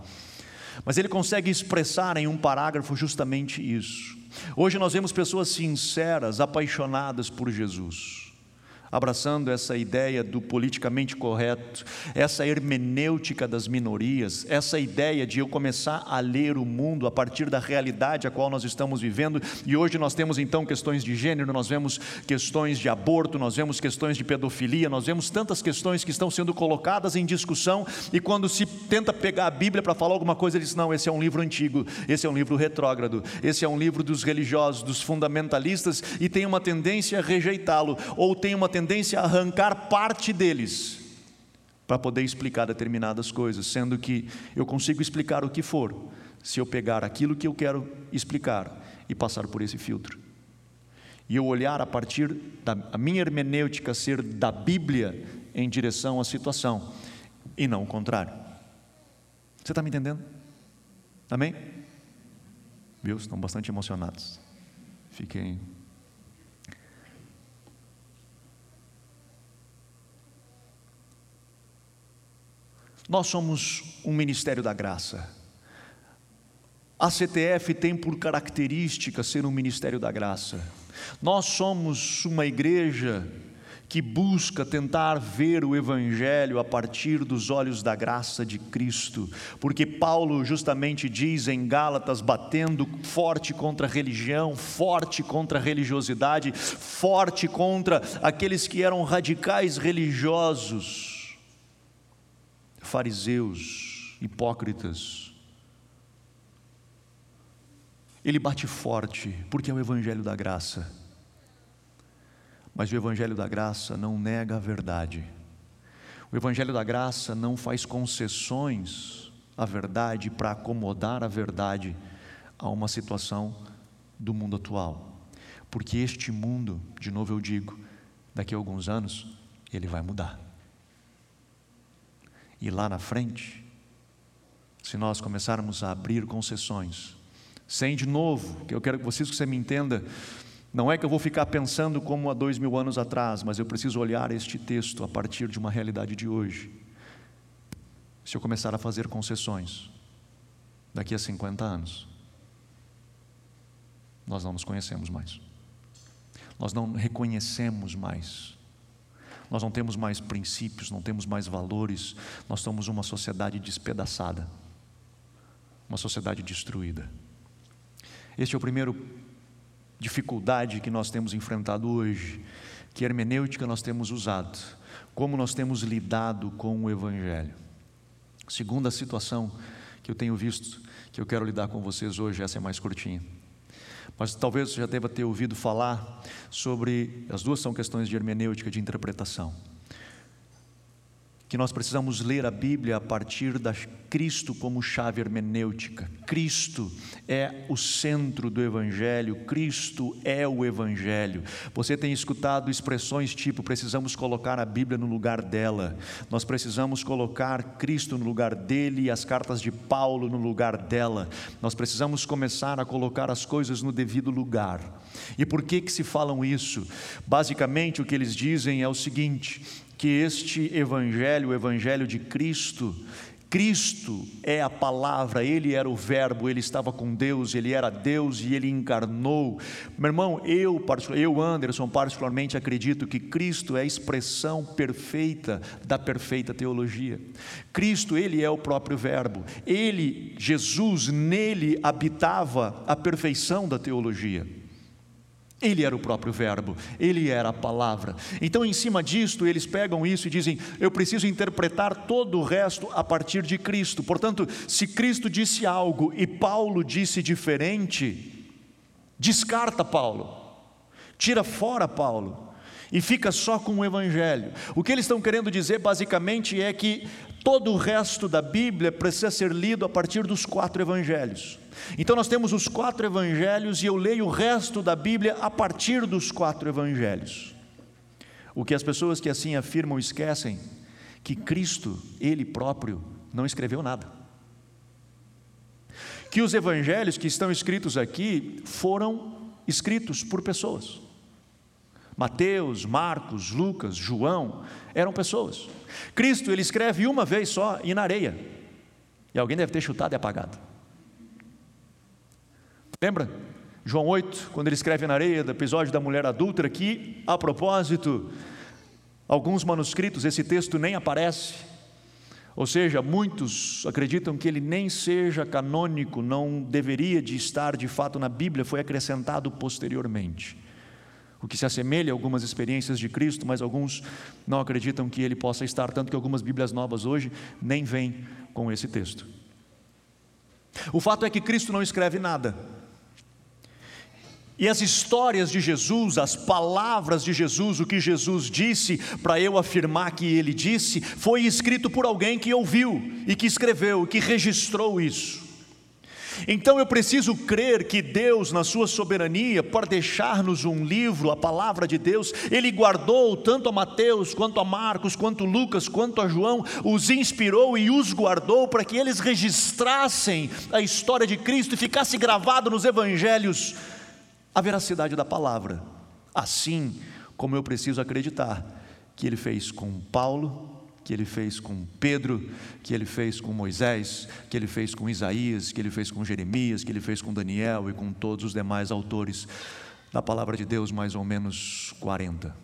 B: Mas ele consegue expressar em um parágrafo justamente isso. Hoje nós vemos pessoas sinceras, apaixonadas por Jesus abraçando essa ideia do politicamente correto, essa hermenêutica das minorias, essa ideia de eu começar a ler o mundo a partir da realidade a qual nós estamos vivendo. E hoje nós temos então questões de gênero, nós vemos questões de aborto, nós vemos questões de pedofilia, nós vemos tantas questões que estão sendo colocadas em discussão. E quando se tenta pegar a Bíblia para falar alguma coisa, ele diz: não, esse é um livro antigo, esse é um livro retrógrado, esse é um livro dos religiosos, dos fundamentalistas, e tem uma tendência a rejeitá-lo, ou tem uma tendência tendência a arrancar parte deles para poder explicar determinadas coisas, sendo que eu consigo explicar o que for, se eu pegar aquilo que eu quero explicar e passar por esse filtro. E eu olhar a partir da a minha hermenêutica ser da Bíblia em direção à situação e não o contrário. Você está me entendendo? Amém? Viu? Estão bastante emocionados. Fiquem Nós somos um ministério da graça. A CTF tem por característica ser um ministério da graça. Nós somos uma igreja que busca tentar ver o Evangelho a partir dos olhos da graça de Cristo, porque Paulo justamente diz em Gálatas, batendo forte contra a religião, forte contra a religiosidade, forte contra aqueles que eram radicais religiosos, fariseus, hipócritas. Ele bate forte, porque é o Evangelho da graça. Mas o Evangelho da Graça não nega a verdade. O Evangelho da Graça não faz concessões à verdade para acomodar a verdade a uma situação do mundo atual. Porque este mundo, de novo eu digo, daqui a alguns anos, ele vai mudar. E lá na frente, se nós começarmos a abrir concessões, sem de novo, que eu quero que vocês que você me entenda, não é que eu vou ficar pensando como há dois mil anos atrás, mas eu preciso olhar este texto a partir de uma realidade de hoje. Se eu começar a fazer concessões, daqui a 50 anos, nós não nos conhecemos mais, nós não reconhecemos mais, nós não temos mais princípios, não temos mais valores, nós somos uma sociedade despedaçada, uma sociedade destruída. Este é o primeiro dificuldade que nós temos enfrentado hoje, que hermenêutica nós temos usado, como nós temos lidado com o Evangelho. Segunda situação que eu tenho visto, que eu quero lidar com vocês hoje, essa é mais curtinha. Mas talvez você já deva ter ouvido falar sobre, as duas são questões de hermenêutica, de interpretação que nós precisamos ler a Bíblia a partir da Cristo como chave hermenêutica. Cristo é o centro do Evangelho, Cristo é o Evangelho. Você tem escutado expressões tipo: precisamos colocar a Bíblia no lugar dela, nós precisamos colocar Cristo no lugar dele e as cartas de Paulo no lugar dela, nós precisamos começar a colocar as coisas no devido lugar. E por que que se falam isso? Basicamente, o que eles dizem é o seguinte: que este evangelho, o evangelho de Cristo, Cristo é a palavra, Ele era o Verbo, Ele estava com Deus, Ele era Deus e Ele encarnou. Meu irmão, eu, eu Anderson, particularmente acredito que Cristo é a expressão perfeita da perfeita teologia. Cristo, Ele é o próprio Verbo. Ele, Jesus, nele habitava a perfeição da teologia. Ele era o próprio Verbo, ele era a palavra. Então, em cima disto, eles pegam isso e dizem: eu preciso interpretar todo o resto a partir de Cristo. Portanto, se Cristo disse algo e Paulo disse diferente, descarta Paulo, tira fora Paulo e fica só com o Evangelho. O que eles estão querendo dizer basicamente é que todo o resto da Bíblia precisa ser lido a partir dos quatro Evangelhos. Então nós temos os quatro evangelhos e eu leio o resto da Bíblia a partir dos quatro evangelhos. O que as pessoas que assim afirmam esquecem que Cristo, ele próprio, não escreveu nada. Que os evangelhos que estão escritos aqui foram escritos por pessoas. Mateus, Marcos, Lucas, João eram pessoas. Cristo ele escreve uma vez só e na areia. E alguém deve ter chutado e apagado. Lembra? João 8, quando ele escreve na areia do episódio da mulher adúltera, que, a propósito, alguns manuscritos esse texto nem aparece. Ou seja, muitos acreditam que ele nem seja canônico, não deveria de estar de fato na Bíblia, foi acrescentado posteriormente. O que se assemelha a algumas experiências de Cristo, mas alguns não acreditam que ele possa estar, tanto que algumas Bíblias novas hoje nem vêm com esse texto. O fato é que Cristo não escreve nada, e as histórias de Jesus, as palavras de Jesus, o que Jesus disse, para eu afirmar que ele disse, foi escrito por alguém que ouviu e que escreveu, que registrou isso. Então eu preciso crer que Deus, na sua soberania, para deixar-nos um livro, a palavra de Deus, Ele guardou tanto a Mateus, quanto a Marcos, quanto a Lucas, quanto a João, os inspirou e os guardou para que eles registrassem a história de Cristo e ficasse gravado nos evangelhos a veracidade da palavra, assim como eu preciso acreditar que ele fez com Paulo, que ele fez com Pedro, que ele fez com Moisés, que ele fez com Isaías, que ele fez com Jeremias, que ele fez com Daniel e com todos os demais autores da palavra de Deus, mais ou menos 40.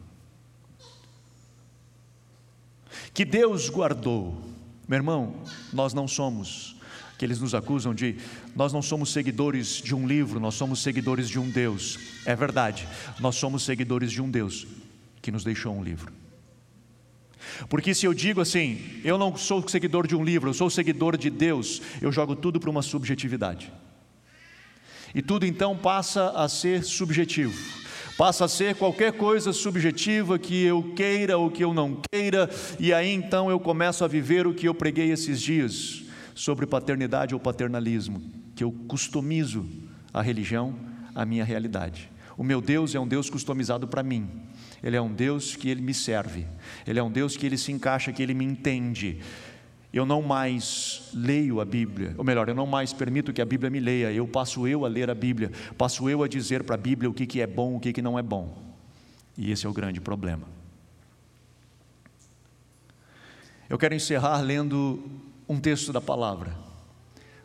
B: Que Deus guardou, meu irmão, nós não somos, que eles nos acusam de, nós não somos seguidores de um livro, nós somos seguidores de um Deus, é verdade, nós somos seguidores de um Deus que nos deixou um livro. Porque se eu digo assim, eu não sou seguidor de um livro, eu sou seguidor de Deus, eu jogo tudo para uma subjetividade. E tudo então passa a ser subjetivo. Passa a ser qualquer coisa subjetiva que eu queira ou que eu não queira, e aí então eu começo a viver o que eu preguei esses dias sobre paternidade ou paternalismo, que eu customizo a religião à minha realidade. O meu Deus é um Deus customizado para mim. Ele é um Deus que ele me serve. Ele é um Deus que ele se encaixa, que ele me entende. Eu não mais leio a Bíblia, ou melhor, eu não mais permito que a Bíblia me leia, eu passo eu a ler a Bíblia, passo eu a dizer para a Bíblia o que, que é bom, o que, que não é bom. E esse é o grande problema. Eu quero encerrar lendo um texto da palavra.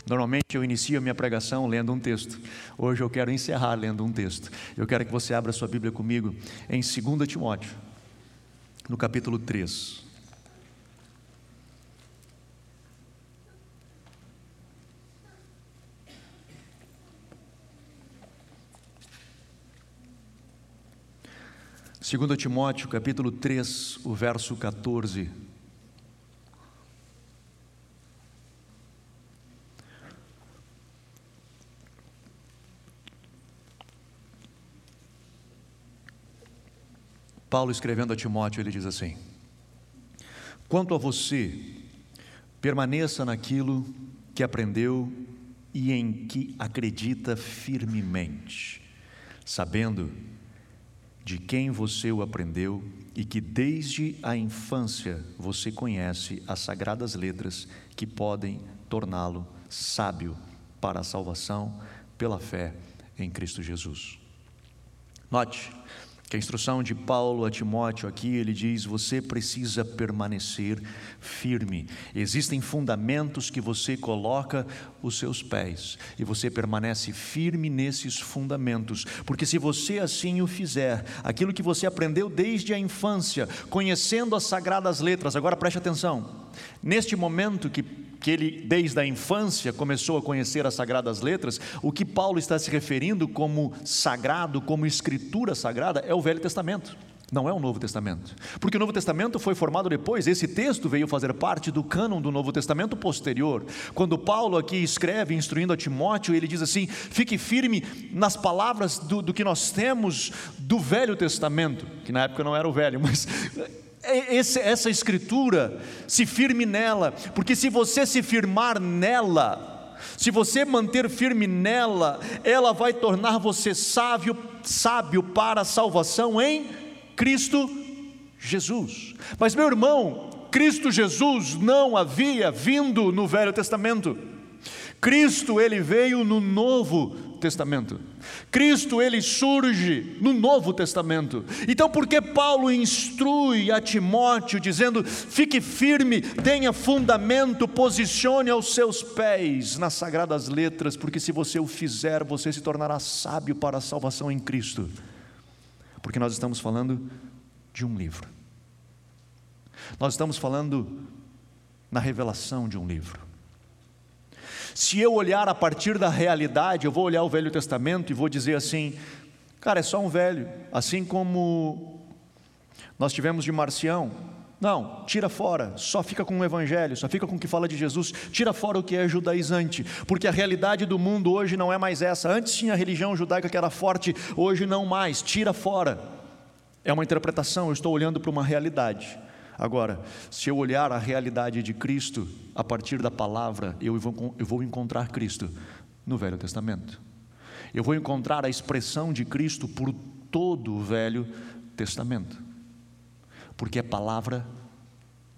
B: Normalmente eu inicio a minha pregação lendo um texto. Hoje eu quero encerrar lendo um texto. Eu quero que você abra sua Bíblia comigo em 2 Timóteo, no capítulo 3. Segundo Timóteo, capítulo 3, o verso 14. Paulo escrevendo a Timóteo, ele diz assim: Quanto a você, permaneça naquilo que aprendeu e em que acredita firmemente, sabendo de quem você o aprendeu e que desde a infância você conhece as sagradas letras que podem torná-lo sábio para a salvação pela fé em Cristo Jesus. Note, que a instrução de Paulo a Timóteo aqui, ele diz: você precisa permanecer firme. Existem fundamentos que você coloca os seus pés e você permanece firme nesses fundamentos, porque se você assim o fizer, aquilo que você aprendeu desde a infância, conhecendo as sagradas letras, agora preste atenção, neste momento que que ele, desde a infância, começou a conhecer as sagradas letras, o que Paulo está se referindo como sagrado, como escritura sagrada, é o Velho Testamento. Não é o Novo Testamento. Porque o Novo Testamento foi formado depois, esse texto veio fazer parte do cânon do Novo Testamento posterior. Quando Paulo aqui escreve, instruindo a Timóteo, ele diz assim: fique firme nas palavras do, do que nós temos do Velho Testamento, que na época não era o velho, mas esse, essa escritura, se firme nela, porque se você se firmar nela, se você manter firme nela, ela vai tornar você sábio, sábio para a salvação em Cristo Jesus. Mas meu irmão, Cristo Jesus não havia vindo no Velho Testamento. Cristo ele veio no Novo Testamento. Cristo ele surge no Novo Testamento. Então, por que Paulo instrui a Timóteo dizendo: "Fique firme, tenha fundamento, posicione aos seus pés nas sagradas letras, porque se você o fizer, você se tornará sábio para a salvação em Cristo". Porque nós estamos falando de um livro. Nós estamos falando na revelação de um livro. Se eu olhar a partir da realidade, eu vou olhar o Velho Testamento e vou dizer assim: cara, é só um velho, assim como nós tivemos de Marcião. Não, tira fora, só fica com o Evangelho, só fica com o que fala de Jesus, tira fora o que é judaizante, porque a realidade do mundo hoje não é mais essa. Antes tinha a religião judaica que era forte, hoje não mais, tira fora. É uma interpretação, eu estou olhando para uma realidade. Agora, se eu olhar a realidade de Cristo a partir da palavra, eu vou, eu vou encontrar Cristo no Velho Testamento. Eu vou encontrar a expressão de Cristo por todo o Velho Testamento, porque é palavra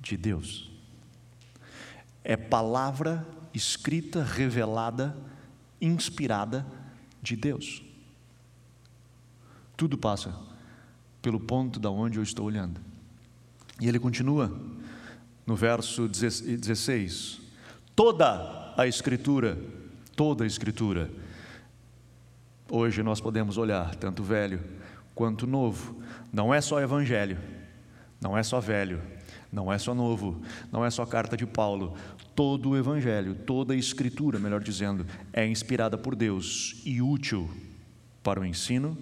B: de Deus, é palavra escrita, revelada, inspirada de Deus. Tudo passa pelo ponto da onde eu estou olhando. E ele continua no verso 16. Toda a Escritura, toda a Escritura. Hoje nós podemos olhar, tanto velho quanto novo. Não é só Evangelho, não é só velho, não é só novo, não é só carta de Paulo. Todo o Evangelho, toda a Escritura, melhor dizendo, é inspirada por Deus e útil para o ensino,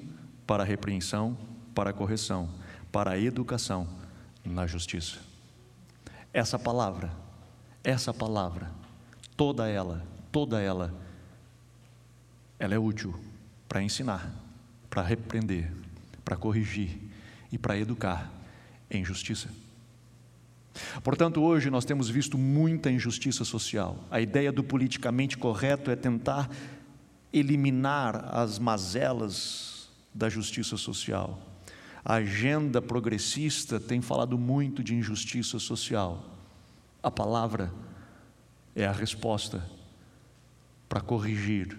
B: para a repreensão, para a correção, para a educação na justiça. Essa palavra, essa palavra, toda ela, toda ela, ela é útil para ensinar, para repreender, para corrigir e para educar em justiça. Portanto, hoje nós temos visto muita injustiça social. A ideia do politicamente correto é tentar eliminar as mazelas da justiça social. A agenda progressista tem falado muito de injustiça social. A palavra é a resposta para corrigir,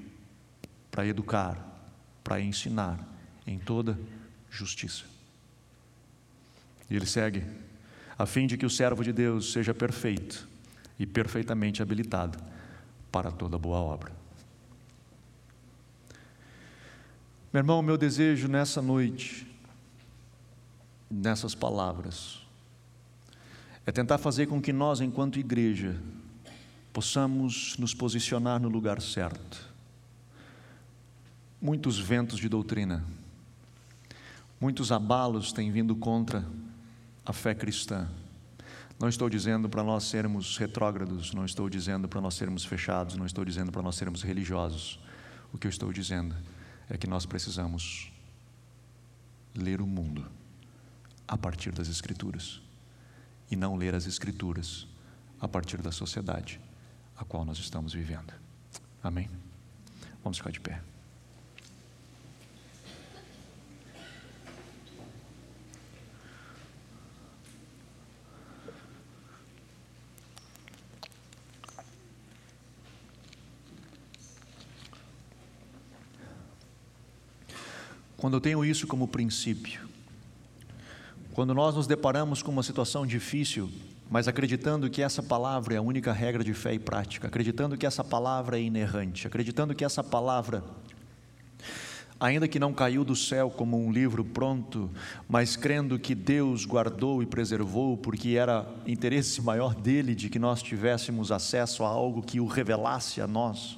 B: para educar, para ensinar em toda justiça. E ele segue, a fim de que o servo de Deus seja perfeito e perfeitamente habilitado para toda boa obra. Meu irmão, meu desejo nessa noite nessas palavras é tentar fazer com que nós, enquanto igreja, possamos nos posicionar no lugar certo. Muitos ventos de doutrina, muitos abalos têm vindo contra a fé cristã. Não estou dizendo para nós sermos retrógrados, não estou dizendo para nós sermos fechados, não estou dizendo para nós sermos religiosos. O que eu estou dizendo é que nós precisamos ler o mundo a partir das Escrituras e não ler as Escrituras a partir da sociedade a qual nós estamos vivendo. Amém? Vamos ficar de pé. Quando eu tenho isso como princípio, quando nós nos deparamos com uma situação difícil, mas acreditando que essa palavra é a única regra de fé e prática, acreditando que essa palavra é inerrante, acreditando que essa palavra, ainda que não caiu do céu como um livro pronto, mas crendo que Deus guardou e preservou, porque era interesse maior dele de que nós tivéssemos acesso a algo que o revelasse a nós,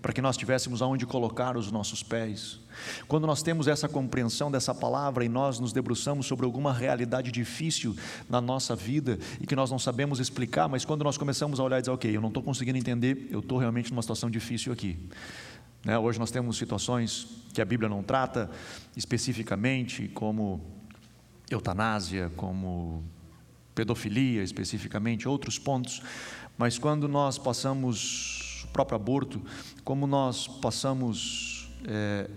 B: para que nós tivéssemos aonde colocar os nossos pés. Quando nós temos essa compreensão dessa palavra e nós nos debruçamos sobre alguma realidade difícil na nossa vida e que nós não sabemos explicar, mas quando nós começamos a olhar e dizer, ok, eu não estou conseguindo entender, eu estou realmente numa situação difícil aqui. Né? Hoje nós temos situações que a Bíblia não trata especificamente, como eutanásia, como pedofilia especificamente, outros pontos, mas quando nós passamos o próprio aborto, como nós passamos é,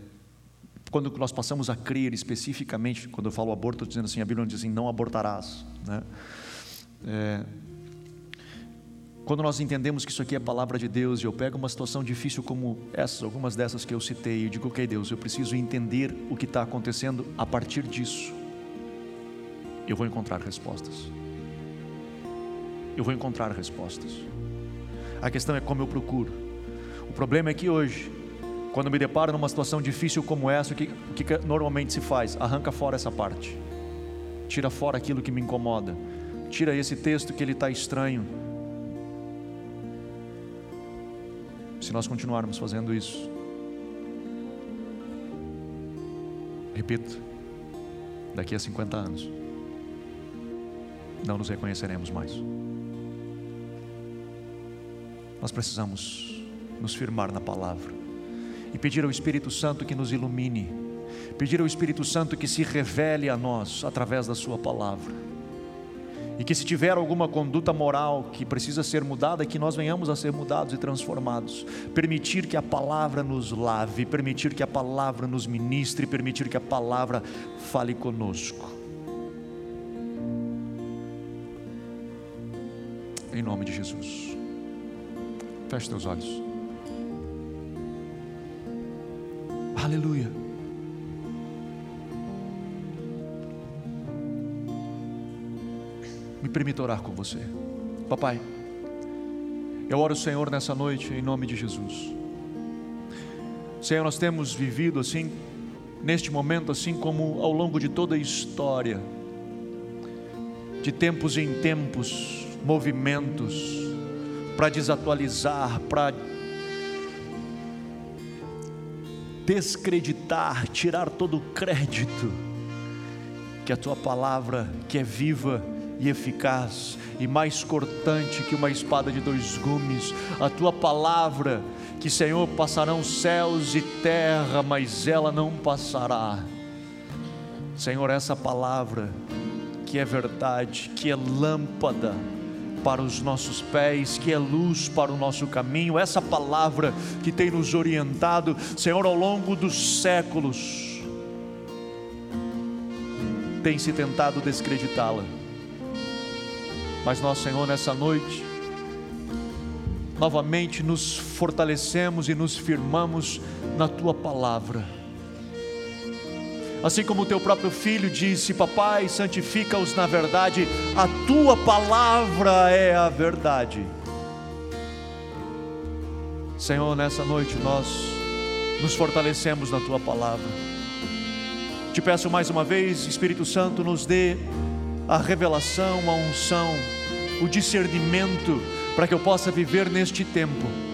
B: quando nós passamos a crer especificamente, quando eu falo aborto, estou dizendo assim, a Bíblia diz assim, não abortarás. Né? É, quando nós entendemos que isso aqui é a palavra de Deus, e eu pego uma situação difícil como essas, algumas dessas que eu citei, e digo, ok, Deus, eu preciso entender o que está acontecendo a partir disso, eu vou encontrar respostas. Eu vou encontrar respostas. A questão é como eu procuro. O problema é que hoje quando me deparo numa situação difícil como essa, o que, o que normalmente se faz? Arranca fora essa parte, tira fora aquilo que me incomoda, tira esse texto que ele está estranho. Se nós continuarmos fazendo isso, repito, daqui a 50 anos, não nos reconheceremos mais. Nós precisamos nos firmar na palavra e pedir ao Espírito Santo que nos ilumine, pedir ao Espírito Santo que se revele a nós através da Sua palavra. E que se tiver alguma conduta moral que precisa ser mudada, que nós venhamos a ser mudados e transformados. Permitir que a palavra nos lave, permitir que a palavra nos ministre, permitir que a palavra fale conosco. Em nome de Jesus. Feche teus olhos. Aleluia. Me permita orar com você. Papai, eu oro, Senhor, nessa noite, em nome de Jesus. Senhor, nós temos vivido assim, neste momento, assim como ao longo de toda a história, de tempos em tempos, movimentos para desatualizar, para descreditar, tirar todo o crédito que a tua palavra, que é viva e eficaz e mais cortante que uma espada de dois gumes, a tua palavra, que Senhor passarão céus e terra, mas ela não passará. Senhor, essa palavra que é verdade, que é lâmpada para os nossos pés, que é luz para o nosso caminho, essa palavra que tem nos orientado, Senhor, ao longo dos séculos, tem se tentado descreditá-la. Mas nós, Senhor, nessa noite, novamente nos fortalecemos e nos firmamos na tua palavra Assim como o teu próprio filho disse: Papai, santifica-os na verdade, a tua palavra é a verdade. Senhor, nessa noite nós nos fortalecemos na tua palavra. Te peço mais uma vez, Espírito Santo, nos dê a revelação, a unção, o discernimento para que eu possa viver neste tempo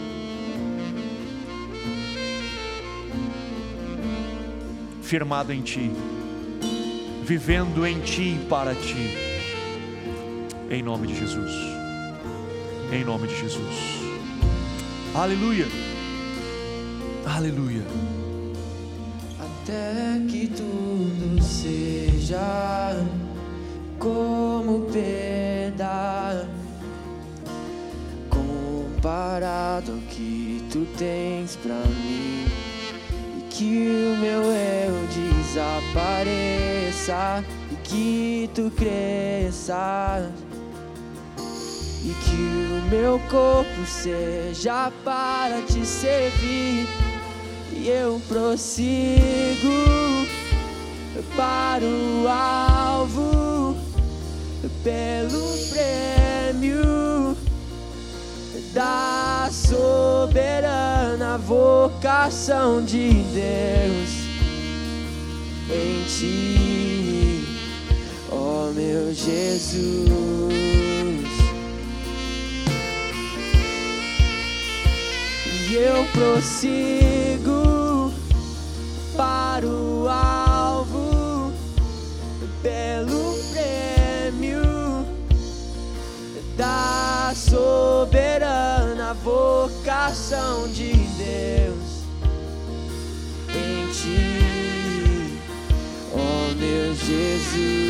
B: firmado em Ti, vivendo em Ti e para Ti, em nome de Jesus, em nome de Jesus, aleluia, aleluia.
C: Até que tudo seja como pedra comparado ao que tu tens para mim que o meu eu desapareça e que tu cresça e que o meu corpo seja para te servir e eu prossigo para o alvo pelo prêmio da soberana vocação de Deus em ti, ó meu Jesus. E eu prossigo para o alvo pelo prêmio da soberana vocação de Deus em ti, ó oh meu Jesus.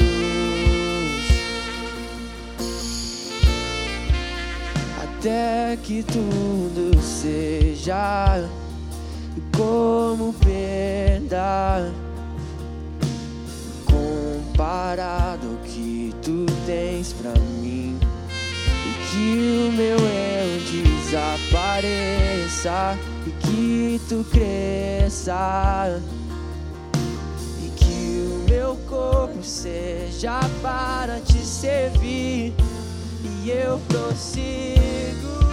C: Até que tudo seja como perda comparado que tu tens pra mim que o meu eu desapareça e que tu cresça e que o meu corpo seja para te servir e eu prossigo